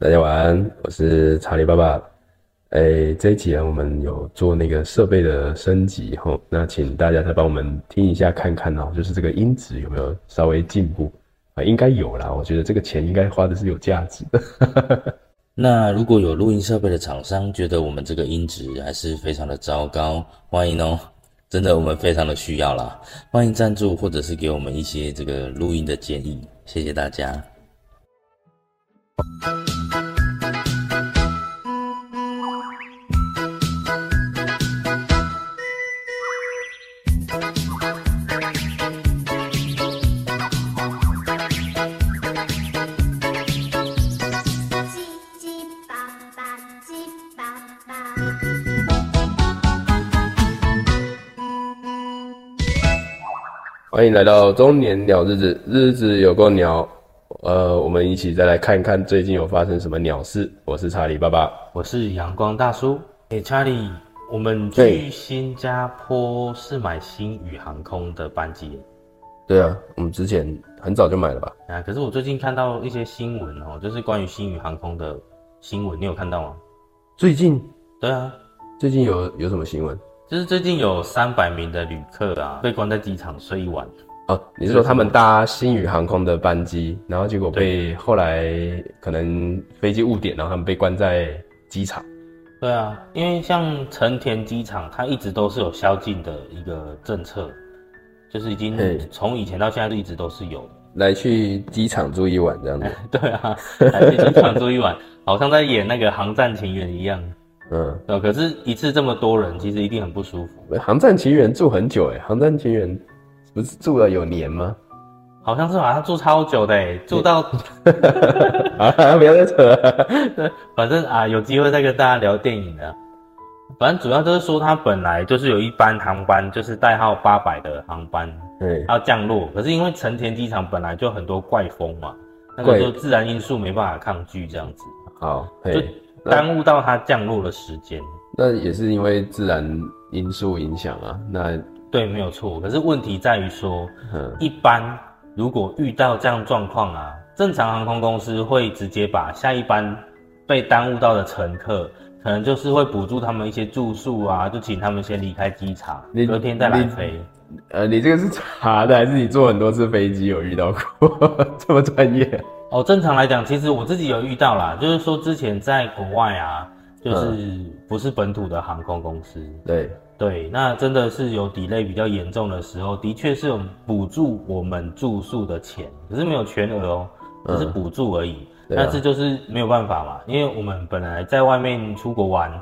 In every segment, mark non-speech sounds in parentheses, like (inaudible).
大家晚安，我是查理爸爸。哎，这一集啊，我们有做那个设备的升级吼，那请大家再帮我们听一下看看哦，就是这个音质有没有稍微进步啊？应该有啦，我觉得这个钱应该花的是有价值的。(laughs) 那如果有录音设备的厂商觉得我们这个音质还是非常的糟糕，欢迎哦，真的我们非常的需要啦，欢迎赞助或者是给我们一些这个录音的建议，谢谢大家。欢迎来到中年鸟日子，日子有够鸟。呃，我们一起再来看一看最近有发生什么鸟事。我是查理爸爸，我是阳光大叔。哎，查理，我们去新加坡是买新宇航空的班机。对啊，我们之前很早就买了吧？啊，可是我最近看到一些新闻哦，就是关于新宇航空的新闻，你有看到吗？最近？对啊，最近有有什么新闻？就是最近有三百名的旅客啊，被关在机场睡一晚。哦，你是说他们搭新宇航空的班机，然后结果被后来可能飞机误点，然后他们被关在机场？对啊，因为像成田机场，它一直都是有宵禁的一个政策，就是已经从以前到现在都一直都是有。来去机场住一晚这样子？(laughs) 对啊，来去机场住一晚，好像在演那个《航站情缘》一样。嗯，呃，可是一次这么多人，其实一定很不舒服。航站奇缘住很久哎，航站奇缘不是住了有年吗？好像是吧，他住超久的哎，住到 (laughs) 啊，不要再扯了。(laughs) 反正啊，有机会再跟大家聊电影的。反正主要就是说，他本来就是有一班航班，就是代号八百的航班，对，要降落。可是因为成田机场本来就很多怪风嘛，那个就自然因素没办法抗拒这样子。好，就。耽误到它降落的时间，那也是因为自然因素影响啊。那对，没有错。可是问题在于说，一般如果遇到这样状况啊，正常航空公司会直接把下一班被耽误到的乘客，可能就是会补助他们一些住宿啊，就请他们先离开机场，隔天再来飞。呃，你这个是查的，还是你坐很多次飞机有遇到过 (laughs) 这么专业？哦，正常来讲，其实我自己有遇到啦，就是说之前在国外啊，就是不是本土的航空公司，对对，那真的是有 delay 比较严重的时候，的确是有补助我们住宿的钱，可是没有全额哦，只是补助而已。但是就是没有办法嘛，因为我们本来在外面出国玩，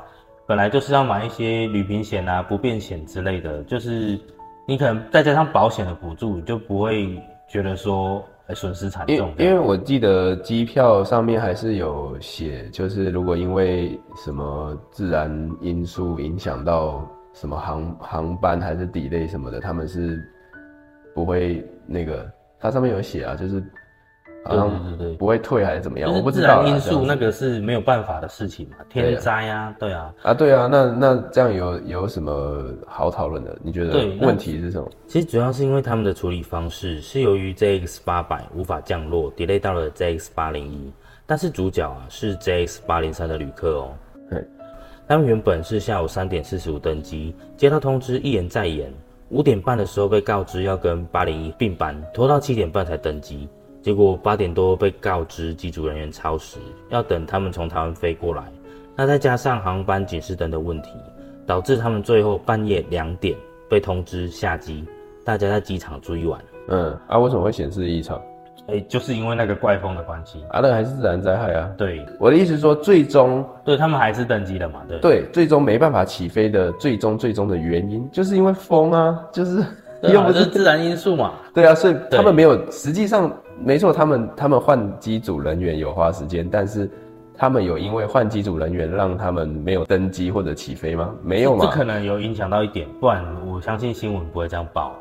本来就是要买一些旅行险啊、不便险之类的，就是你可能再加上保险的补助，就不会觉得说。损失惨重，因为我记得机票上面还是有写，就是如果因为什么自然因素影响到什么航航班还是 delay 什么的，他们是不会那个，它上面有写啊，就是。对对对，不会退还是怎么样？我不知道。因素那个是没有办法的事情嘛，天灾啊，对啊。啊，对啊，那那这样有有什么好讨论的？你觉得问题是什么？其实主要是因为他们的处理方式是由于 JX 八百无法降落，delay 到了 JX 八零一，但是主角啊是 JX 八零三的旅客哦。对，他们原本是下午三点四十五登机，接到通知一延再延，五点半的时候被告知要跟八零一并班，拖到七点半才登机。结果八点多被告知机组人员超时，要等他们从台湾飞过来。那再加上航班警示灯的问题，导致他们最后半夜两点被通知下机。大家在机场住一晚。嗯，啊，为什么会显示异常？哎，就是因为那个怪风的关系。啊，那还是自然灾害啊。对，我的意思是说，最终对他们还是登机了嘛？对。对，最终没办法起飞的最终最终的原因，就是因为风啊，就是又不是自然因素嘛。对啊，所以他们没有实际上。没错，他们他们换机组人员有花时间，但是他们有因为换机组人员让他们没有登机或者起飞吗？没有吗？这可能有影响到一点，不然我相信新闻不会这样报。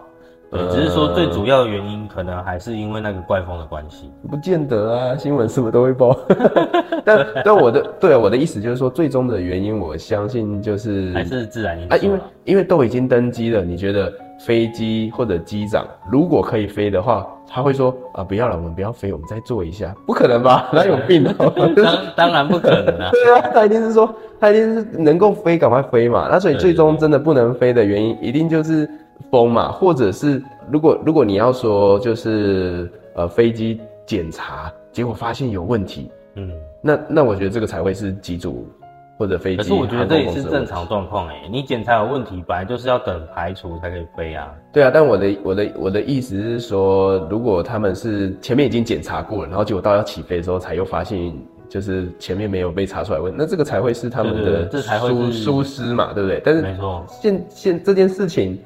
对，只是说最主要的原因可能还是因为那个怪风的关系。不见得啊，新闻是不是都会报？(laughs) 但 (laughs) 但我的对我的意思就是说，最终的原因我相信就是还是自然因素啊，因为因为都已经登机了，你觉得飞机或者机长如果可以飞的话，他会说啊，不要了，我们不要飞，我们再坐一下。不可能吧？(laughs) 哪有病哦？当当然不可能啊。(laughs) 对啊，他一定是说，他一定是能够飞，赶快飞嘛。那所以最终真的不能飞的原因，一定就是风嘛，或者是如果如果你要说就是呃飞机检查结果发现有问题，嗯，那那我觉得这个才会是机组。或者飞机，可是我觉得这也是正常状况哎。你检查有问题，本来就是要等排除才可以飞啊。对啊，但我的我的我的意思是说，如果他们是前面已经检查过了，然后结果到要起飞的时候才又发现，就是前面没有被查出来问，那这个才会是他们的疏疏失嘛，对不对？但是没错，现现这件事情，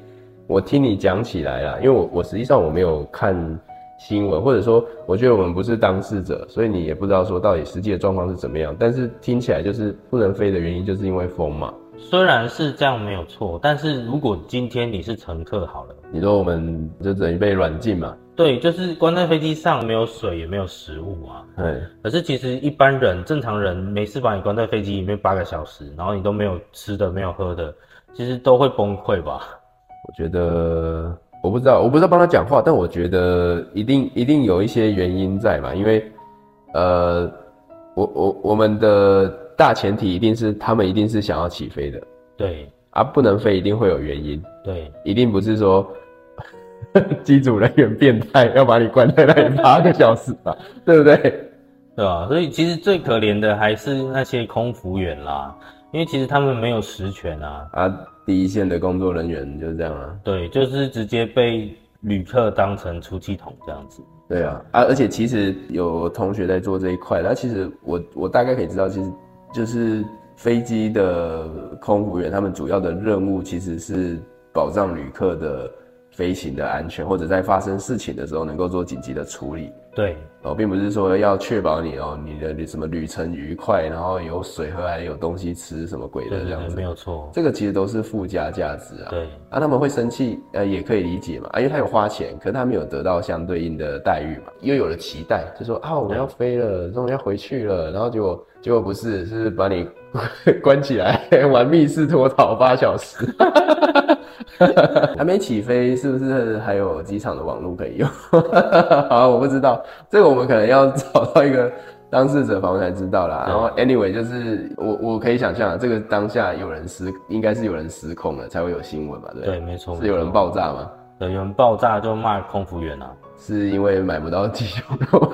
我听你讲起来了，因为我我实际上我没有看。新闻，或者说，我觉得我们不是当事者，所以你也不知道说到底实际的状况是怎么样。但是听起来就是不能飞的原因，就是因为风嘛。虽然是这样没有错，但是如果今天你是乘客好了，你说我们就等于被软禁嘛？对，就是关在飞机上，没有水也没有食物啊。对。可是其实一般人、正常人没事把你关在飞机里面八个小时，然后你都没有吃的、没有喝的，其实都会崩溃吧？我觉得。我不知道，我不知道帮他讲话，但我觉得一定一定有一些原因在嘛，因为，呃，我我我们的大前提一定是他们一定是想要起飞的，对，啊，不能飞一定会有原因，对，一定不是说 (laughs) 机组人员变态要把你关在那里八个小时吧，(laughs) 对不对？对吧？所以其实最可怜的还是那些空服员啦。因为其实他们没有实权啊，啊，第一线的工作人员就是这样啊，对，就是直接被旅客当成出气筒这样子。对啊，啊，而且其实有同学在做这一块，那其实我我大概可以知道，其实就是飞机的空服员，他们主要的任务其实是保障旅客的。飞行的安全，或者在发生事情的时候能够做紧急的处理。对，哦，并不是说要确保你哦，你的什么旅程愉快，然后有水喝，还有东西吃，什么鬼的这样子，没有错。这个其实都是附加价值啊。对，啊，他们会生气，呃，也可以理解嘛，啊，因为他有花钱，可是他没有得到相对应的待遇嘛，又有了期待，就说啊，我要飞了，终于要回去了，然后结果结果不是，是把你 (laughs) 关起来玩密室脱逃八小时。(laughs) 还没起飞，是不是还有机场的网络可以用？(laughs) 好，我不知道，这个我们可能要找到一个当事者访问才知道啦。然后，anyway，就是我我可以想象，这个当下有人失，应该是有人失控了，才会有新闻嘛？对，对，没错，是有人爆炸吗？有人爆炸就骂空服员啊。是因为买不到鸡胸肉。(laughs)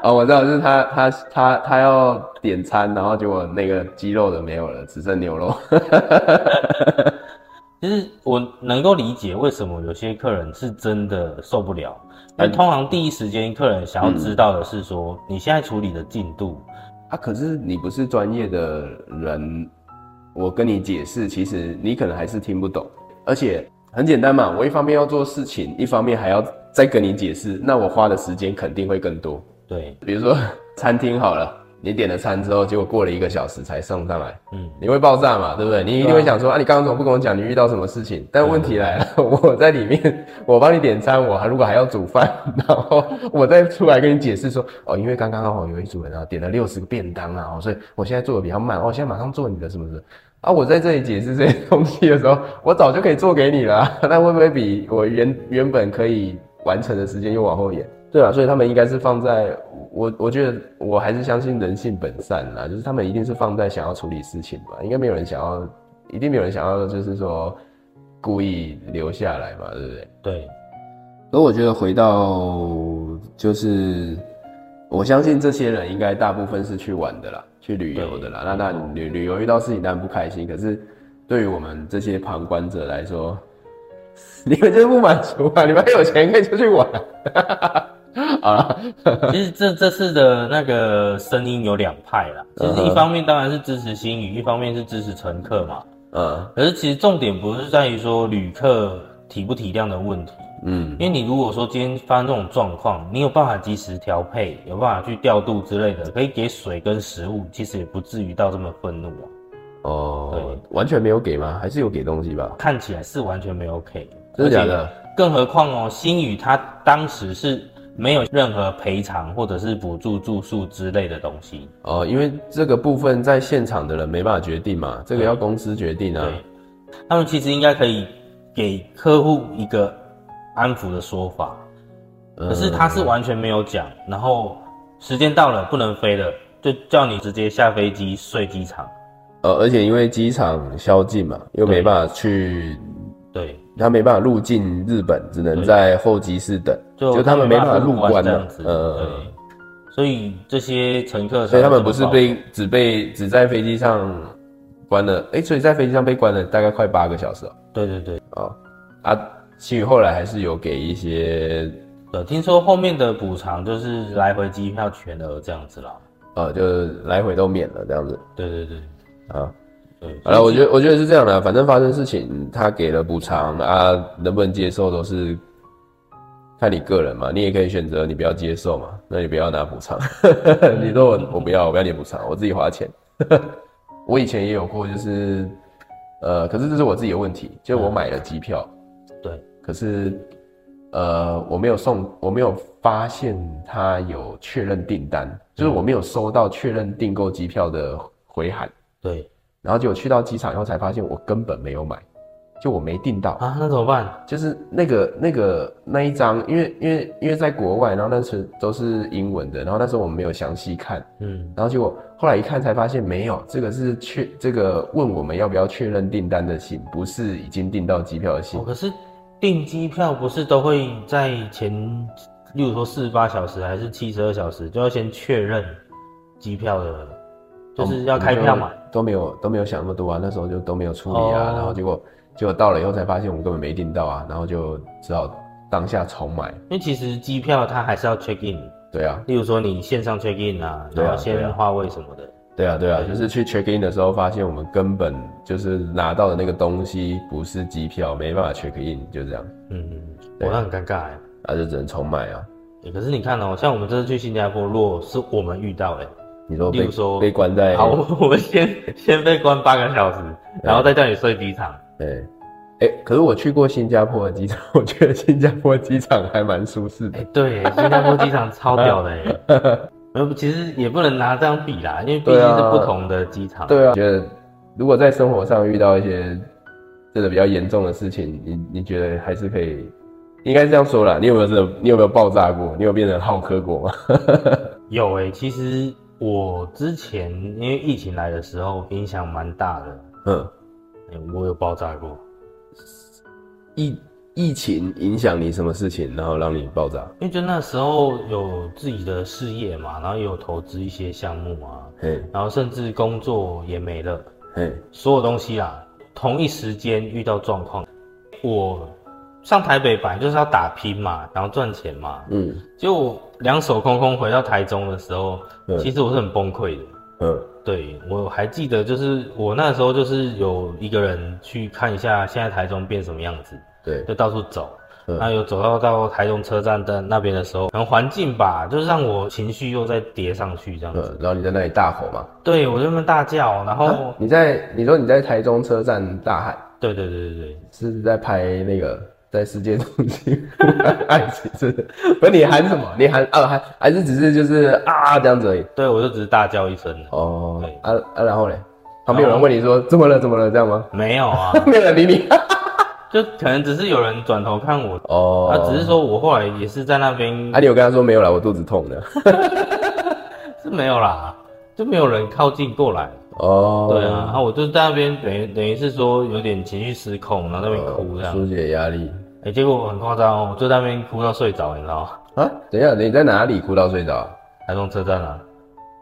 (laughs) 哦，我知道，就是他他他他要点餐，然后结果那个鸡肉的没有了，只剩牛肉。(laughs) 其实我能够理解为什么有些客人是真的受不了，但通常第一时间客人想要知道的是说你现在处理的进度啊，可是你不是专业的人，我跟你解释，其实你可能还是听不懂，而且。很简单嘛，我一方面要做事情，一方面还要再跟你解释，那我花的时间肯定会更多。对，比如说餐厅好了，你点了餐之后，结果过了一个小时才送上来，嗯，你会爆炸嘛，对不对？你一定会想说啊，你刚刚怎么不跟我讲你遇到什么事情？但问题来了，我在里面，(laughs) 我帮你点餐，我还如果还要煮饭，然后我再出来跟你解释说，哦，因为刚刚好有一组人啊点了六十个便当啊，所以我现在做的比较慢，哦，现在马上做你的什么什么。啊，我在这里解释这些东西的时候，(laughs) 我早就可以做给你了。(laughs) 那会不会比我原原本可以完成的时间又往后延？对啊，所以他们应该是放在我，我觉得我还是相信人性本善啦，就是他们一定是放在想要处理事情吧，应该没有人想要，一定没有人想要就是说故意留下来嘛，对不对？对。所以我觉得回到就是，我相信这些人应该大部分是去玩的啦。去旅游的啦，那那旅旅游遇到事情当然不开心，可是对于我们这些旁观者来说，(laughs) 你们就是不满足啊！你们有钱可以出去玩。(laughs) 好了，(laughs) 其实这这次的那个声音有两派啦，其实一方面当然是支持新宇，一方面是支持乘客嘛。嗯，可是其实重点不是在于说旅客体不体谅的问题。嗯，因为你如果说今天发生这种状况，你有办法及时调配，有办法去调度之类的，可以给水跟食物，其实也不至于到这么愤怒啊。哦，对，完全没有给吗？还是有给东西吧？看起来是完全没有给，真的假的？更何况哦，新宇他当时是没有任何赔偿或者是补助住宿之类的东西。哦，因为这个部分在现场的人没办法决定嘛，这个要公司决定啊。他们其实应该可以给客户一个安抚的说法，可是他是完全没有讲，然后时间到了不能飞了，就叫你直接下飞机睡机场。呃，而且因为机场宵禁嘛，又没办法去，对，他没办法入境日本，只能在候机室等，就他们没办法入关这样子，呃，对，所以这些乘客，所以他们不是被只被只在飞机上关了，哎，所以在飞机上被关了大概快八个小时哦。对对对，啊啊，其实后来还是有给一些，呃，听说后面的补偿就是来回机票全额这样子啦，呃，就是来回都免了这样子。对对对。啊，对，好了，我觉得我觉得是这样的，反正发生事情，他给了补偿啊，能不能接受都是看你个人嘛，你也可以选择你不要接受嘛，那你不要拿补偿，(laughs) 你说我我不要我不要你补偿，我自己花钱。(laughs) 我以前也有过，就是呃，可是这是我自己的问题，就我买了机票，对，可是呃我没有送，我没有发现他有确认订单，就是我没有收到确认订购机票的回函。对，然后结果去到机场以后才发现我根本没有买，就我没订到啊，那怎么办？就是那个那个那一张，因为因为因为在国外，然后那时都是英文的，然后那时候我们没有详细看，嗯，然后结果后来一看才发现没有，这个是确这个问我们要不要确认订单的信，不是已经订到机票的信。可是订机票不是都会在前，例如说四十八小时还是七十二小时，就要先确认机票的。就是要开票嘛，都没有都没有想那么多啊，那时候就都没有处理啊，然后结果结果到了以后才发现我们根本没订到啊，然后就只好当下重买。因为其实机票它还是要 check in，对啊，例如说你线上 check in 啊，然后先划位什么的。对啊对啊，就是去 check in 的时候发现我们根本就是拿到的那个东西不是机票，没办法 check in，就这样。嗯嗯，我那很尴尬哎，那就只能重买啊。可是你看哦，像我们这次去新加坡，如果是我们遇到哎。你说，比如说被关在好，我们先先被关八个小时，然后再叫你睡机场。对，哎，可是我去过新加坡的机场，(laughs) 我觉得新加坡机场还蛮舒适的。对，新加坡机场超屌的。(laughs) 呃，其实也不能拿这样比啦，因为毕竟是不同的机场。对啊，觉得如果在生活上遇到一些真的比较严重的事情，你你觉得还是可以，应该是这样说啦。你有没有这？你有没有爆炸过？你有变成好客过吗？(laughs) 有哎，其实。我之前因为疫情来的时候影响蛮大的，嗯，我有爆炸过。疫疫情影响你什么事情，然后让你爆炸？因为就那时候有自己的事业嘛，然后也有投资一些项目啊，嘿，然后甚至工作也没了，嘿，所有东西啊，同一时间遇到状况，我。上台北本来就是要打拼嘛，然后赚钱嘛。嗯，就两手空空回到台中的时候，其实我是很崩溃的。嗯，对我还记得，就是我那时候就是有一个人去看一下现在台中变什么样子。对，就到处走。那有走到到台中车站的那边的时候，可能环境吧，就是让我情绪又再叠上去这样子。然后你在那里大吼嘛？对，我就那么大叫，然后你在你说你在台中车站大喊？对对对对对，是在拍那个。在世界中心爱情是，不是你喊什么？你喊啊还还是只是就是啊这样子而已？对，我就只是大叫一声哦。啊啊，然后嘞，旁边有人问你说怎么了？怎么了？这样吗？没有啊，(laughs) 没有人理你，(laughs) 就可能只是有人转头看我哦。啊只是说我后来也是在那边。啊，你有跟他说没有了？我肚子痛的，(laughs) 是没有啦，就没有人靠近过来哦。对啊，然后我就在那边等于等于是说有点情绪失控，然后那边哭这样，疏解压力。哎，结果很夸张哦，我就在那边哭到睡着，你知道吗？啊，等一下，你在哪里哭到睡着？台中车站啊，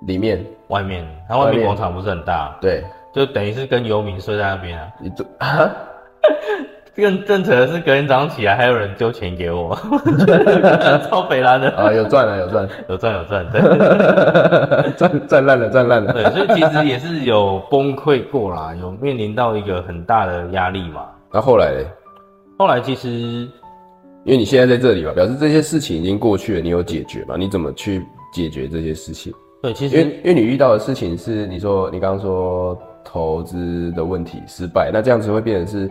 里面、外面，它外面广场不是很大？对，就等于是跟游民睡在那边啊。你这啊，(laughs) 更正扯的是，隔天早上起来还有人丢钱给我，(laughs) 超肥蓝的啊，有赚了，(laughs) 有赚，有赚，有赚，赚赚烂了，赚烂了。对，所以其实也是有崩溃过啦，有面临到一个很大的压力嘛。那后来？后来其实，因为你现在在这里嘛，表示这些事情已经过去了，你有解决嘛？你怎么去解决这些事情？对，其实因为因为你遇到的事情是你说你刚刚说投资的问题失败，那这样子会变成是，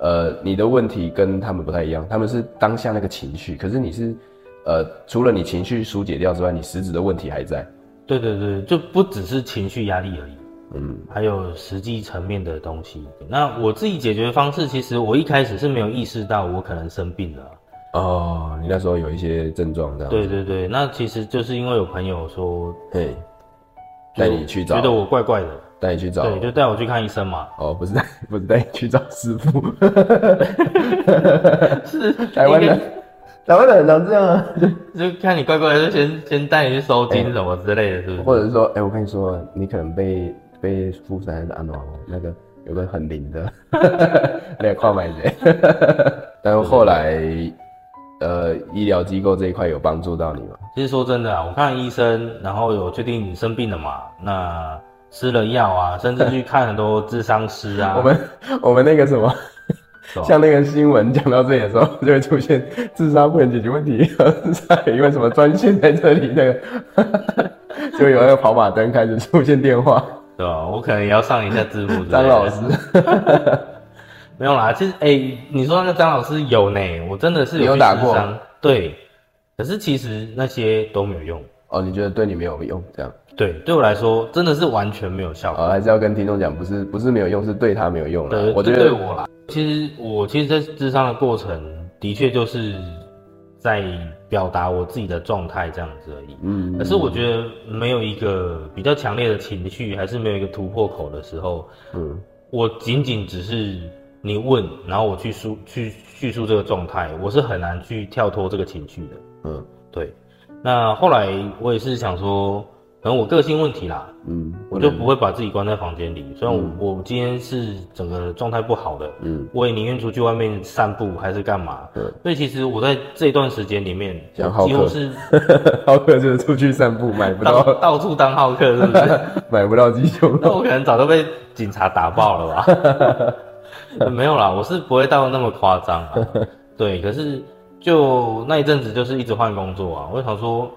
呃，你的问题跟他们不太一样，他们是当下那个情绪，可是你是，呃，除了你情绪疏解掉之外，你实质的问题还在。对对对，就不只是情绪压力而已。嗯，还有实际层面的东西。那我自己解决方式，其实我一开始是没有意识到我可能生病了。哦，你那时候有一些症状，这样。对对对，那其实就是因为有朋友说，嘿，带你去找，觉得我怪怪的，带你去找，对，就带我去看医生嘛。哦，不是带，(laughs) 不是带你去找师傅，(laughs) 是 (laughs) 台湾的，台湾人常这样啊，就看你怪怪的，就先先带你去收金什么之类的，是不是？或者是说，哎，我跟你说，你可能被被附身安诺那个有个很灵的，(laughs) 那个跨买人，(laughs) 但是后来。呃，医疗机构这一块有帮助到你吗？其实说真的啊，我看医生，然后有确定你生病了嘛，那吃了药啊，甚至去看很多智商师啊。我们我们那个什么，像那个新闻讲到这里的时候，就会出现自杀不能解决问题，因为什么专线在这里，那个 (laughs) 就有那个跑马灯开始出现电话，对吧？我可能也要上一下字幕。(laughs) 张老师。(laughs) 没有啦，其实哎，你说那个张老师有呢，我真的是有打过，对，可是其实那些都没有用哦。你觉得对你没有用？这样？对，对我来说真的是完全没有效果。还是要跟听众讲，不是不是没有用，是对他没有用了。我觉得对我啦，其实我其实，在智商的过程，的确就是在表达我自己的状态这样子而已。嗯，可是我觉得没有一个比较强烈的情绪，还是没有一个突破口的时候，嗯，我仅仅只是。你问，然后我去述去叙述这个状态，我是很难去跳脱这个情绪的。嗯，对。那后来我也是想说，可能我个性问题啦，嗯，我就不会把自己关在房间里。虽然我我今天是整个状态不好的，嗯，我也宁愿出去外面散步还是干嘛。嗯，所以其实我在这段时间里面，几乎是 (laughs) 好客就是出去散步，买不到到处当好客，是不是？(laughs) 买不到鸡胸，那我可能早都被警察打爆了吧。(laughs) 没有啦，我是不会到那么夸张啊。对，可是就那一阵子就是一直换工作啊。我想说，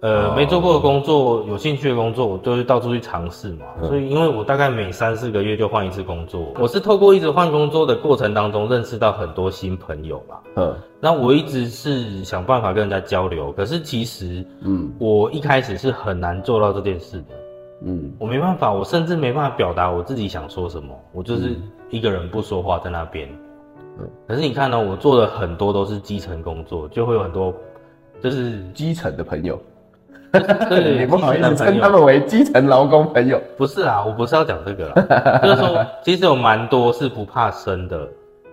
呃，没做过的工作，有兴趣的工作，我都是到处去尝试嘛。所以，因为我大概每三四个月就换一次工作，我是透过一直换工作的过程当中，认识到很多新朋友啦。嗯，那我一直是想办法跟人家交流，可是其实，嗯，我一开始是很难做到这件事的。嗯，我没办法，我甚至没办法表达我自己想说什么，我就是一个人不说话在那边。嗯，可是你看呢，我做的很多都是基层工作，就会有很多就是基层的朋友。对，你不好意思称他们为基层劳工朋友。不是啊，我不是要讲这个啦，(laughs) 就是说其实有蛮多是不怕生的。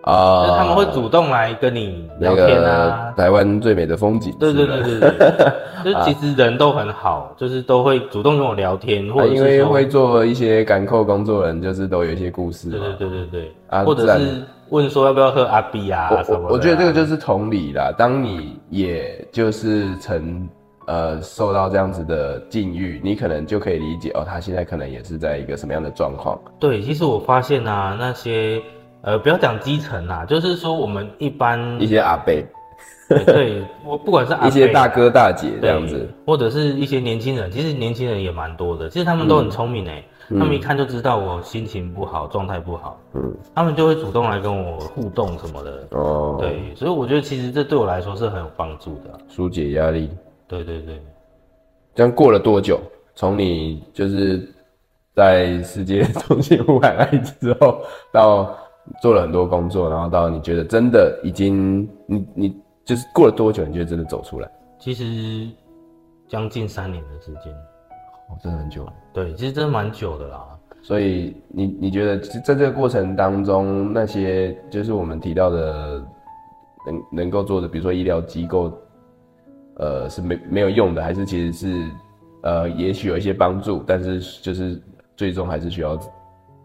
啊，他们会主动来跟你聊天啊。台湾最美的风景。对对对对对，(laughs) 就其实人都很好，就是都会主动跟我聊天，或者因为会做一些赶扣工作人，就是都有一些故事。对对对对对，啊，或者是问说要不要喝阿碧啊什么。我觉得这个就是同理啦，当你也就是曾呃受到这样子的境遇，你可能就可以理解哦，他现在可能也是在一个什么样的状况。对，其实我发现啊，那些。呃，不要讲基层啦，就是说我们一般一些阿伯，对我不管是一些大哥大姐这样子，或者是一些年轻人，其实年轻人也蛮多的，其实他们都很聪明诶，他们一看就知道我心情不好，状态不好，嗯，他们就会主动来跟我互动什么的，哦，对，所以我觉得其实这对我来说是很有帮助的，疏解压力，对对对，这样过了多久？从你就是在世界中心呼喊爱之后到。做了很多工作，然后到你觉得真的已经，你你就是过了多久？你觉得真的走出来？其实将近三年的时间，哦，真的很久。对，其实真的蛮久的啦。所以你你觉得在这个过程当中，那些就是我们提到的能能够做的，比如说医疗机构，呃，是没没有用的，还是其实是呃，也许有一些帮助，但是就是最终还是需要。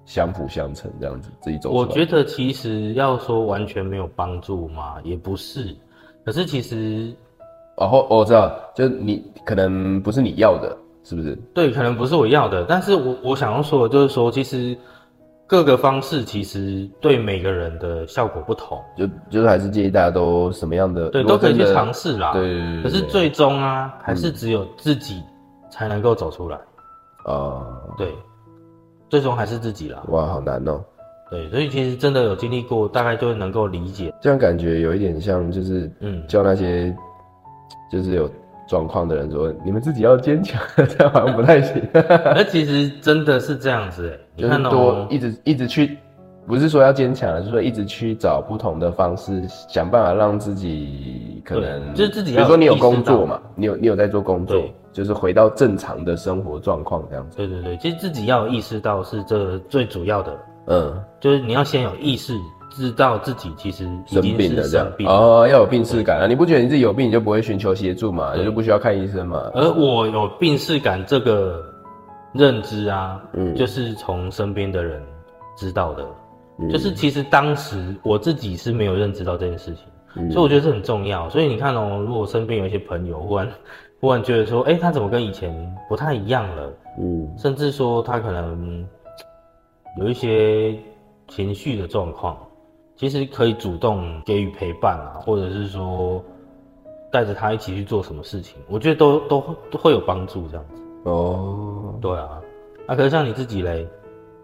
相辅相成这样子，自己走。我觉得其实要说完全没有帮助嘛，也不是。可是其实，哦，我知道，就你可能不是你要的，是不是？对，可能不是我要的。但是我我想要说的就是说，其实各个方式其实对每个人的效果不同。就就是还是建议大家都什么样的，对，都可以去尝试啦。对。可是最终啊，还是只有自己才能够走出来。啊，对。最终还是自己啦。哇，好难哦。对，所以其实真的有经历过，大概就能够理解。这样感觉有一点像，就是嗯，叫那些就是有状况的人说，你们自己要坚强，(laughs) 这样好像不太行。(laughs) 那其实真的是这样子，哎，就是多一直一直去，不是说要坚强，就是说一直去找不同的方式，想办法让自己可能就是自己，比如说你有工作嘛，你有你有在做工作，就是回到正常的生活状况这样子。对对对，其实自己要意识到是这最主要的，嗯，就是你要先有意识。知道自己其实生病了这样哦，要有病视感啊！你不觉得你自己有病，你就不会寻求协助嘛？你就不需要看医生嘛？而我有病视感这个认知啊，嗯，就是从身边的人知道的，就是其实当时我自己是没有认知到这件事情，所以我觉得这很重要。所以你看哦，如果身边有一些朋友忽然 (laughs) 忽然觉得说，哎，他怎么跟以前不太一样了？嗯，甚至说他可能有一些情绪的状况。其实可以主动给予陪伴啊，或者是说带着他一起去做什么事情，我觉得都都都会有帮助这样子。哦，对啊，啊可是像你自己嘞，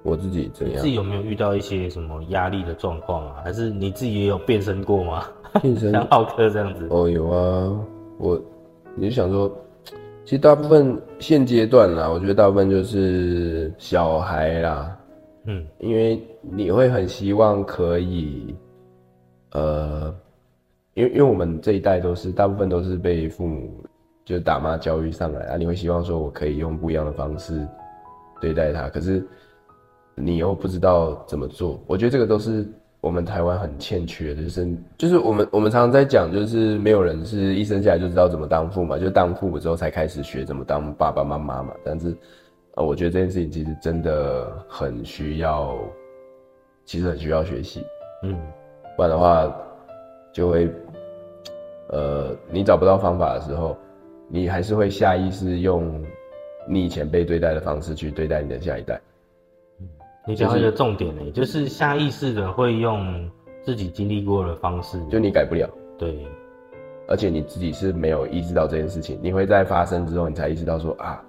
我自己怎样？自己有没有遇到一些什么压力的状况啊？还是你自己也有变身过吗？变身 (laughs) 像浩克这样子？哦，有啊，我你就想说，其实大部分现阶段啦，我觉得大部分就是小孩啦。嗯，因为你会很希望可以，呃，因为因为我们这一代都是大部分都是被父母就打骂教育上来啊，你会希望说我可以用不一样的方式对待他，可是你又不知道怎么做。我觉得这个都是我们台湾很欠缺的，就是就是我们我们常常在讲，就是没有人是一生下来就知道怎么当父嘛，就当父母之后才开始学怎么当爸爸妈妈嘛，但是。呃，我觉得这件事情其实真的很需要，其实很需要学习，嗯，不然的话就会，呃，你找不到方法的时候，你还是会下意识用你以前被对待的方式去对待你的下一代。嗯，你讲一个重点呢，就是下意识的会用自己经历过的方式，就你改不了，对，而且你自己是没有意识到这件事情，你会在发生之后，你才意识到说啊，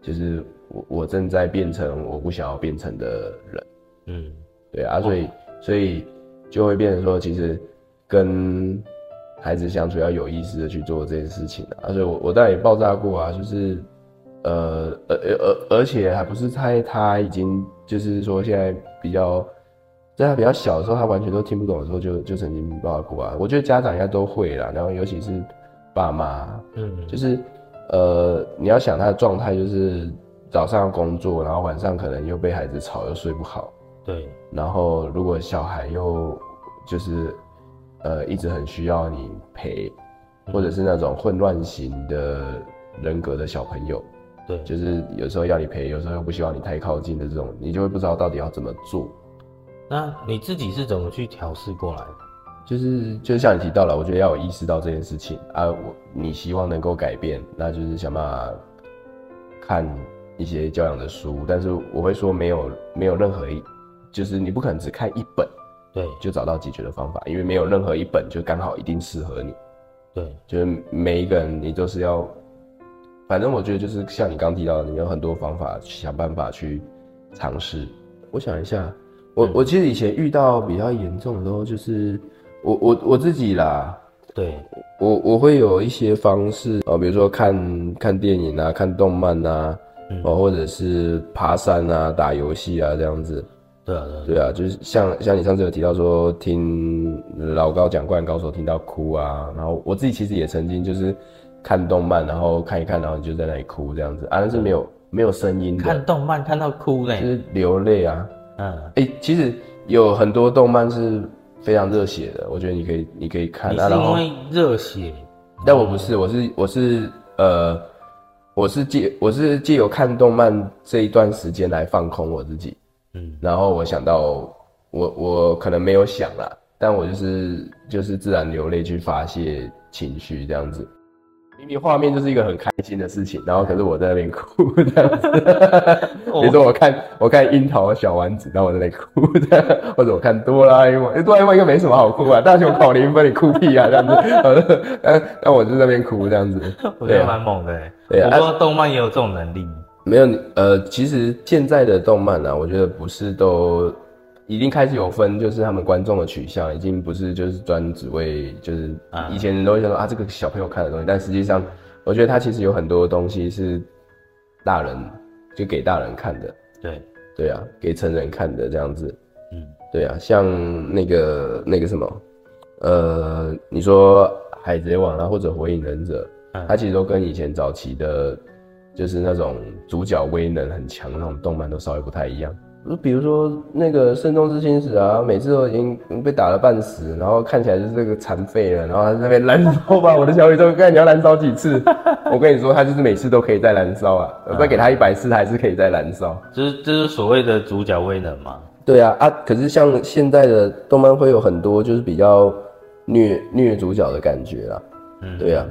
就是。我我正在变成我不想要变成的人，嗯，对啊，所以所以就会变成说，其实跟孩子相处要有意识的去做这件事情啊。而且我我当然也爆炸过啊，就是呃而而而且还不是在他已经就是说现在比较在他比较小的时候，他完全都听不懂的时候，就就曾经爆炸过啊。我觉得家长应该都会啦，然后尤其是爸妈，嗯，就是呃你要想他的状态就是。早上工作，然后晚上可能又被孩子吵，又睡不好。对。然后如果小孩又就是，呃，一直很需要你陪，或者是那种混乱型的人格的小朋友，对，就是有时候要你陪，有时候又不希望你太靠近的这种，你就会不知道到底要怎么做。那你自己是怎么去调试过来的？就是就像你提到了，我觉得要有意识到这件事情啊，我你希望能够改变，那就是想办法看。一些教养的书，但是我会说没有没有任何一，就是你不可能只看一本，对，就找到解决的方法，因为没有任何一本就刚好一定适合你，对，就是每一个人你都是要，反正我觉得就是像你刚提到的，你有很多方法想办法去尝试。我想一下，我我其实以前遇到比较严重的时候，就是我我我自己啦。对我我会有一些方式啊，比如说看看电影啊，看动漫啊。哦，或者是爬山啊，打游戏啊，这样子。对啊，对啊，就是像像你上次有提到说听老高讲《灌篮高手》听到哭啊，然后我自己其实也曾经就是看动漫，然后看一看，然后就在那里哭这样子啊，但是没有没有声音的。看动漫看到哭嘞，就是流泪啊。嗯，哎，其实有很多动漫是非常热血的，我觉得你可以你可以看。你是因为热血？但我不是，我是我是呃。我是借我是借由看动漫这一段时间来放空我自己，嗯，然后我想到我我可能没有想啦，但我就是就是自然流泪去发泄情绪这样子。明明画面就是一个很开心的事情，然后可是我在那边哭这样子。比如说我看我看樱桃小丸子，然后我在那哭的，(laughs) 或者我看哆啦 A 梦，哆啦 A 梦应该没什么好哭啊，大雄考零分你哭屁啊这样子。但 (laughs) 但我就在那边哭这样子，我觉得蛮猛的。对啊，不过动漫也有这种能力。没有呃，其实现在的动漫呢，我觉得不是都。已经开始有分，就是他们观众的取向，已经不是就是专只为就是以前人都会说啊这个小朋友看的东西，但实际上我觉得它其实有很多东西是大人就给大人看的，对，对啊，给成人看的这样子，嗯，对啊，像那个那个什么，呃，你说海贼王啊，或者火影忍者，嗯。它其实都跟以前早期的，就是那种主角威能很强那种动漫都稍微不太一样。比如说那个圣斗士星矢啊，每次都已经被打了半死，然后看起来就是这个残废了，然后他在那边燃烧吧，我的小宇宙，看你要燃烧几次？我跟你说，他就是每次都可以再燃烧啊，不然给他一百次，他还是可以再燃烧。就是就是所谓的主角威能嘛。对啊啊！可是像现在的动漫会有很多就是比较虐虐主角的感觉啦。嗯，对啊，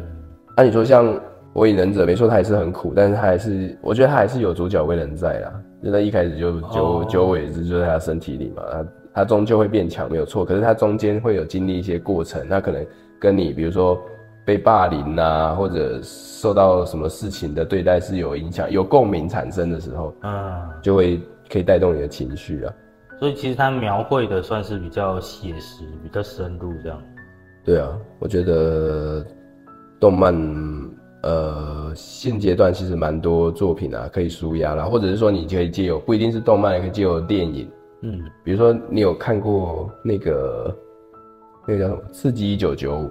按、你说像火影忍者，没错，他也是很苦，但是他还是，我觉得他还是有主角威人在啦。就在一开始就九哦九尾之就在他身体里嘛，他他终究会变强，没有错。可是他中间会有经历一些过程，他可能跟你比如说被霸凌啊，或者受到什么事情的对待是有影响、有共鸣产生的时候，嗯，就会可以带动你的情绪啊。所以其实他描绘的算是比较写实、比较深入这样。对啊，我觉得动漫呃现阶段其实蛮多作品啊可以舒压啦，或者是说你可以借由不一定是动漫，也可以借由电影，嗯，比如说你有看过那个那个叫什么《刺激一九九五》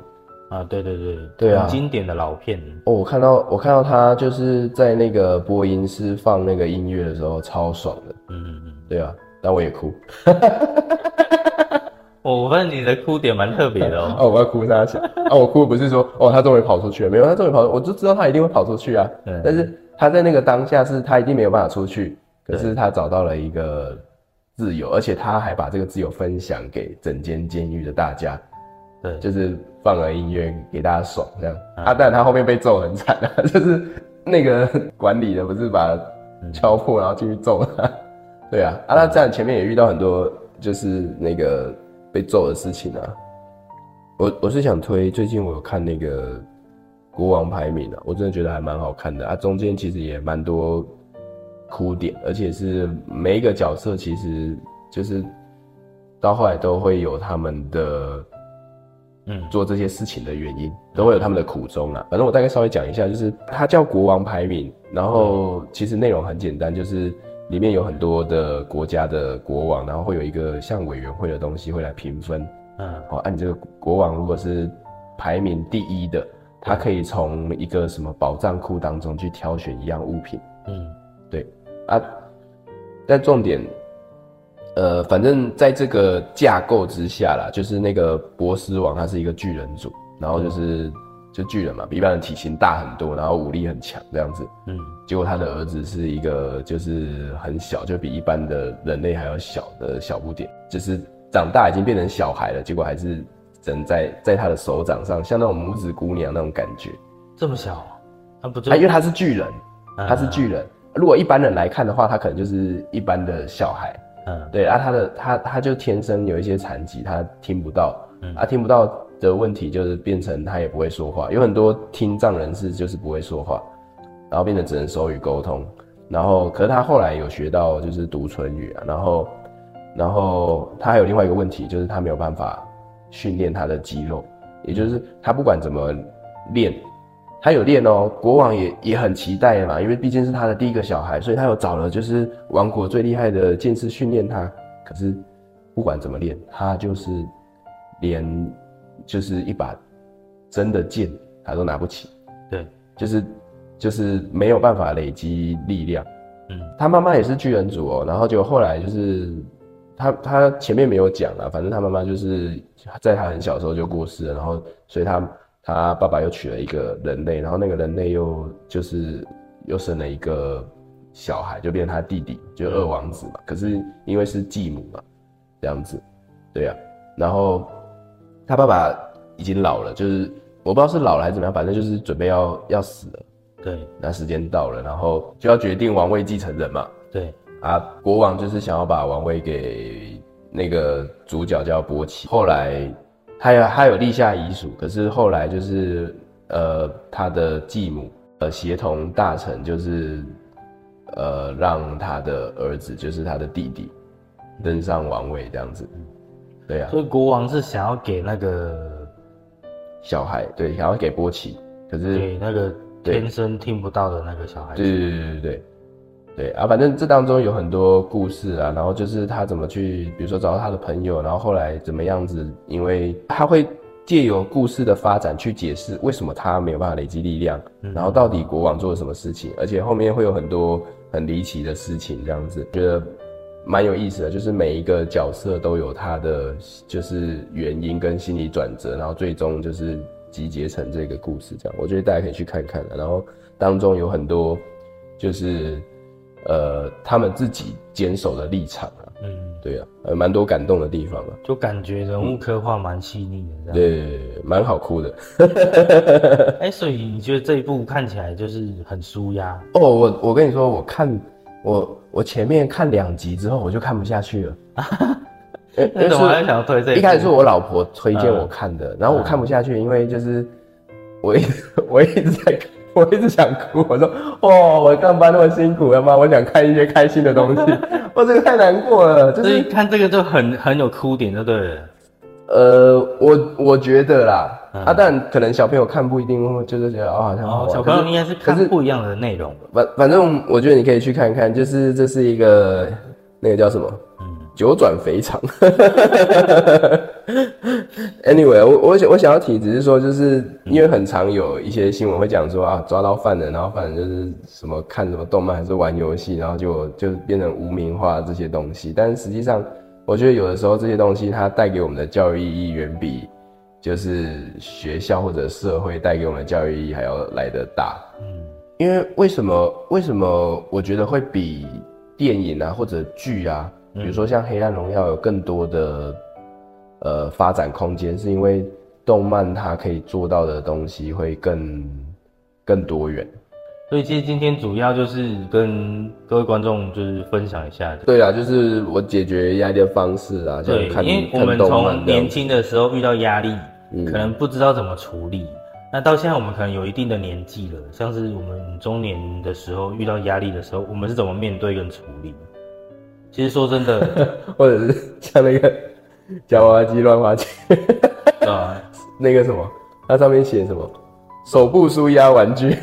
啊，对对对，对啊。很经典的老片。哦，我看到我看到他就是在那个播音室放那个音乐的时候超爽的，嗯嗯嗯。对啊，但我也哭 (laughs) 我我发现你的哭点蛮特别的哦。(laughs) 哦，我要哭他想啊，我哭不是说哦他终于跑出去了，没有他终于跑，我就知道他一定会跑出去啊，对。但是他在那个当下是他一定没有办法出去，可是他找到了一个自由，而且他还把这个自由分享给整间监狱的大家，对，就是放了音乐给大家爽这样。啊，但他后面被揍很惨啊，(laughs) 就是那个管理的不是把敲破，然后进去揍他。对啊，啊，他这样前面也遇到很多就是那个被揍的事情啊。我我是想推，最近我有看那个国王排名啊，我真的觉得还蛮好看的啊，中间其实也蛮多哭点，而且是每一个角色其实就是到后来都会有他们的嗯做这些事情的原因，都会有他们的苦衷啊。反正我大概稍微讲一下，就是它叫国王排名，然后其实内容很简单，就是里面有很多的国家的国王，然后会有一个像委员会的东西会来评分。嗯哦，按、你这个国王如果是排名第一的，他可以从一个什么宝藏库当中去挑选一样物品。嗯对啊，但重点，呃，反正在这个架构之下啦，就是那个波斯王他是一个巨人族，然后就是、就巨人嘛，比一般人体型大很多，然后武力很强这样子。嗯结果他的儿子是一个就是很小，就比一般的人类还要小的小不点，就是长大已经变成小孩了，结果还是整在在他的手掌上，像那种拇指姑娘那种感觉。这么小，啊不就啊，因为他是巨人，嗯他是巨人。如果一般人来看的话，他可能就是一般的小孩。嗯对啊，他的他他就天生有一些残疾，他听不到，嗯啊听不到的问题就是变成他也不会说话，有很多听障人士就是不会说话，然后变成只能手语沟通，然后可是他后来有学到就是读唇语啊，然后然后他还有另外一个问题就是他没有办法训练他的肌肉，也就是他不管怎么练。他有练哦，国王也也很期待嘛，因为毕竟是他的第一个小孩，所以他有找了就是王国最厉害的剑士训练他。可是不管怎么练，他就是连就是一把真的剑他都拿不起，对，就是就是没有办法累积力量。嗯他妈妈也是巨人族哦，然后就后来就是他他前面没有讲啊，反正他妈妈就是在他很小的时候就过世了，然后所以他他爸爸又娶了一个人类，然后那个人类又就是又生了一个小孩，就变成他弟弟，就二王子嘛。可是因为是继母嘛，这样子，对呀、然后他爸爸已经老了，就是我不知道是老了还是怎么样，反正就是准备要要死了。对那时间到了，然后就要决定王位继承人嘛。对啊，国王就是想要把王位给那个主角叫波奇。后来他有他有立下遗嘱，可是后来就是呃他的继母呃协同大臣就是呃让他的儿子就是他的弟弟登上王位这样子。对啊，所以国王是想要给那个小孩对想要给波奇，可是给那个天生听不到的那个小孩对对对对对。啊，反正这当中有很多故事啊，然后就是他怎么去，比如说找到他的朋友，然后后来怎么样子，因为他会借由故事的发展去解释为什么他没有办法累积力量，然后到底国王做了什么事情，而且后面会有很多很离奇的事情，这样子。觉得蛮有意思的，就是每一个角色都有他的就是原因跟心理转折，然后最终就是集结成这个故事，这样我觉得大家可以去看看的，然后当中有很多就是。呃，他们自己坚守的立场啊，嗯，对啊，呃，蛮多感动的地方啊，就感觉人物刻画蛮细腻的，对，蛮好哭的。哎，所以你觉得这一部看起来就是很舒压？哦，我我跟你说，我看我我前面看两集之后，我就看不下去了。(laughs) 为什么还想要推这？一开始是我老婆推荐我看的，然后我看不下去，因为就是我一我一直在看。我一直想哭，我说：“哦，我上班那么辛苦了吗？我想看一些开心的东西。我这个太难过了，就是看这个就很很有哭点，对不对？呃，我我觉得啦，啊，但可能小朋友看不一定，就是觉得哦，好像哦，小朋友应该是看不一样的内容。反反正我觉得你可以去看看，就是这是一个那个叫什么？九转肥肠。(laughs) Anyway，我我想我想要提，只是说，就是因为很常有一些新闻会讲说啊，抓到犯人，然后犯人就是什么看什么动漫还是玩游戏，然后就就变成无名化这些东西。但实际上，我觉得有的时候这些东西它带给我们的教育意义，远比就是学校或者社会带给我们的教育意义还要来得大。嗯，因为为什么？为什么我觉得会比电影啊或者剧啊？比如说像《黑暗荣耀》有更多的呃发展空间，是因为动漫它可以做到的东西会更更多元。所以其实今天主要就是跟各位观众就是分享一下。对啊，就是我解决压力的方式啊，对，因为我们从年轻的时候遇到压力，可能不知道怎么处理，那到现在我们可能有一定的年纪了，像是我们中年的时候遇到压力的时候，我们是怎么面对跟处理？其实说真的，(laughs) 或者是像那个夹娃娃机乱花钱啊，(laughs) 那个什么，它上面写什么手部舒压玩具，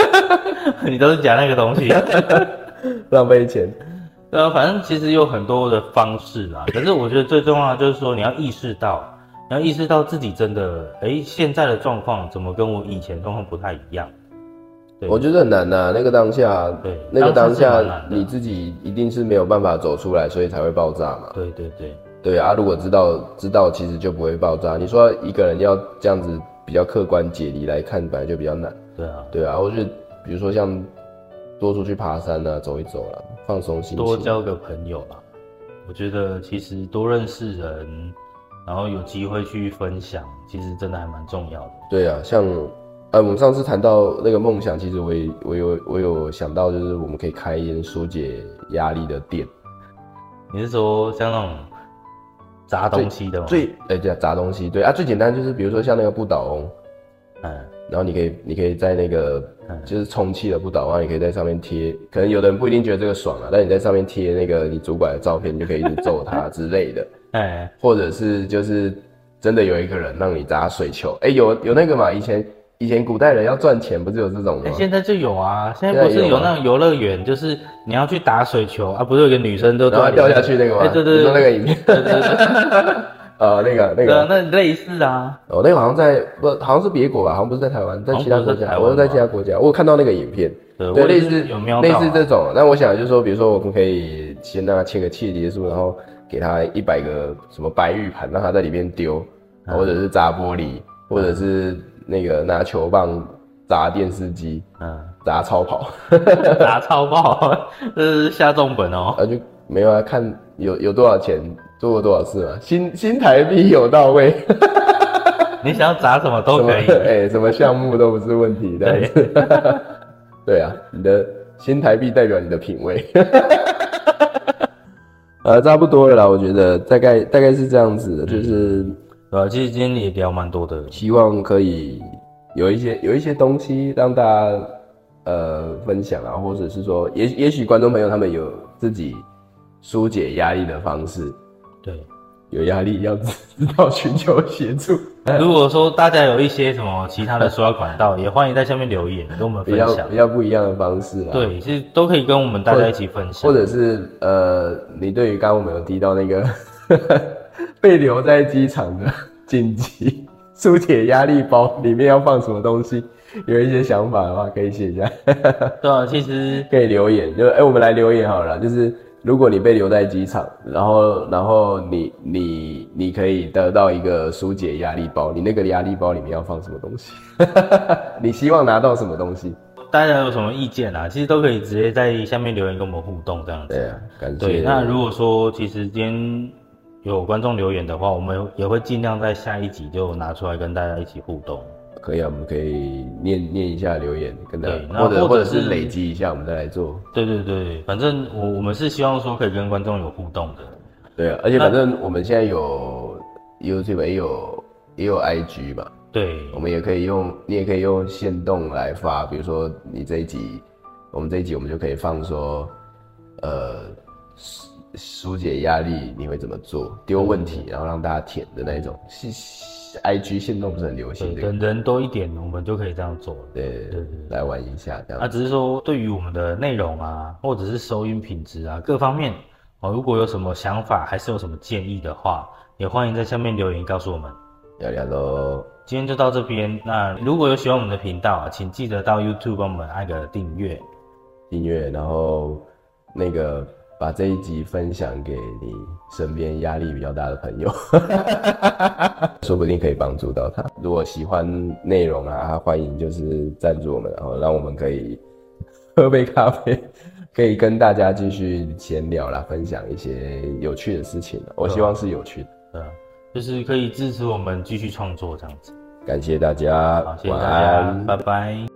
(laughs) 你都是夹那个东西，浪费钱。对啊，反正其实有很多的方式啦。可是我觉得最重要就是说，你要意识到，你要意识到自己真的，哎，现在的状况怎么跟我以前状况不太一样。我觉得很难呐，那个当下，对，那个当下你自己一定是没有办法走出来，所以才会爆炸嘛。对对对，对啊，如果知道知道，其实就不会爆炸。你说一个人要这样子比较客观解离来看，本来就比较难。对啊，对啊，我觉得比如说像多出去爬山啊，走一走啦，放松心情，多交个朋友啦。我觉得其实多认识人，然后有机会去分享，其实真的还蛮重要的。对啊，像。呃，我们上次谈到那个梦想，其实我也我有我有想到，就是我们可以开一间疏解压力的店。你是说像那种砸东西的吗？最哎对，砸东西对啊，最简单就是比如说像那个不倒翁，嗯，然后你可以你可以在那个就是充气的不倒翁，你可以在上面贴，可能有的人不一定觉得这个爽啊，但你在上面贴那个你主管的照片，你就可以一直揍他之类的，哎，或者是就是真的有一个人让你砸水球，哎，有有那个嘛，以前。以前古代人要赚钱，不是有这种吗？现在就有啊，现在不是有那种游乐园，就是你要去打水球啊，不是有个女生都掉下去那个吗？对对对，那个影片。呃，(laughs) 那个那个，那类似啊。哦，那个好像在不，好像是别国吧，好像不是在台湾，在其他国家。我是在其他国家，我有看到那个影片。对，类似有瞄类似这种。那我想就是说，比如说我们可以先让他签个契结书，然后给他一百个什么白玉盘，让他在里面丢，或者是砸玻璃，或者是。那个拿球棒砸电视机，嗯，砸超跑，(laughs) 砸超跑，这是下重本哦。啊，就没有啊，看有有多少钱，做过多少次嘛，新新台币有到位。(laughs) 你想要砸什么都可以，哎，什么项目都不是问题的。(laughs) 对啊，你的新台币代表你的品味。呃，差不多了啦，我觉得大概大概是这样子的，就是。呃，其实今天也聊蛮多的，希望可以有一些有一些东西让大家呃分享啊，或者是说，也也许观众朋友他们有自己疏解压力的方式，对有压力要知道寻求协助。(laughs) 如果说大家有一些什么其他的说话管道，也欢迎在下面留言跟我们分享。比较不一样的方式啊。对，其实都可以跟我们大家一起分享。或者是呃，你对于刚刚我们有提到那个 (laughs) 被留在机场的紧急输铁压力包里面要放什么东西，有一些想法的话，可以写一下。(laughs) 对啊，其实可以留言，就哎，我们来留言好了，就是。如果你被留在机场，然后然后你你你可以得到一个疏解压力包，你那个压力包里面要放什么东西？(laughs) 你希望拿到什么东西？大家有什么意见啊？其实都可以直接在下面留言跟我们互动这样子。对啊，感谢。对，那如果说其实今天有观众留言的话，我们也会尽量在下一集就拿出来跟大家一起互动。可以啊，我们可以念念一下留言，跟他，或者或者是累积一下，我们再来做。对对对，反正我我们是希望说可以跟观众有互动的。对啊，而且反正我们现在有 YouTube 也有也有 IG 嘛。对，我们也可以用，你也可以用线动来发，比如说你这一集，我们这一集我们就可以放说，呃，疏解压力你会怎么做？丢问题，然后让大家填的那种。I G 现动不是很流行，人人多一点，我们就可以这样做。对对对，来玩一下这样。啊，只是说对于我们的内容啊，或者是收音品质啊，各方面哦，如果有什么想法，还是有什么建议的话，也欢迎在下面留言告诉我们。聊聊喽，今天就到这边。那如果有喜欢我们的频道啊，请记得到 YouTube 帮我们按个订阅，订阅，然后那个。把这一集分享给你身边压力比较大的朋友，(laughs) 说不定可以帮助到他。如果喜欢内容啊，欢迎就是赞助我们，然后让我们可以喝杯咖啡，(laughs) 可以跟大家继续闲聊啦，分享一些有趣的事情。我希望是有趣的，嗯，就是可以支持我们继续创作这样子。感谢大家，好，谢谢大家，拜拜。